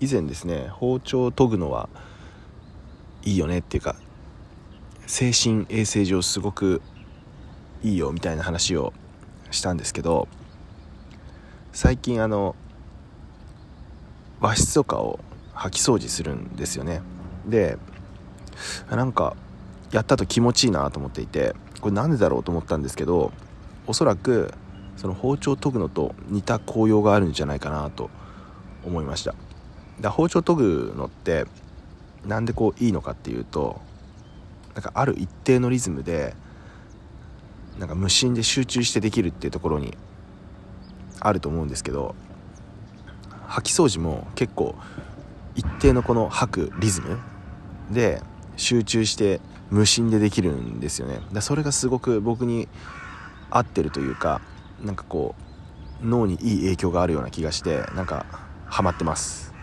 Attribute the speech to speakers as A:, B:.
A: 以前ですね包丁を研ぐのはいいよねっていうか精神衛生上すごくいいよみたいな話をしたんですけど最近あの和室とかを掃き掃除するんですよね。でなんかやったと気持ちいいなと思っていてこれなんでだろうと思ったんですけどおそらくその包丁研ぐのと似た効用があるんじゃないかなと思いました。だ包丁研ぐのってなんでこういいのかっていうとなんかある一定のリズムでなんか無心で集中してできるっていうところにあると思うんですけど掃き掃除も結構一定のこの吐くリズムで集中して無心でできるんですよね。だそれがすごく僕に合ってるというかなんかこう脳にいい影響があるような気がしてなんかハマってます。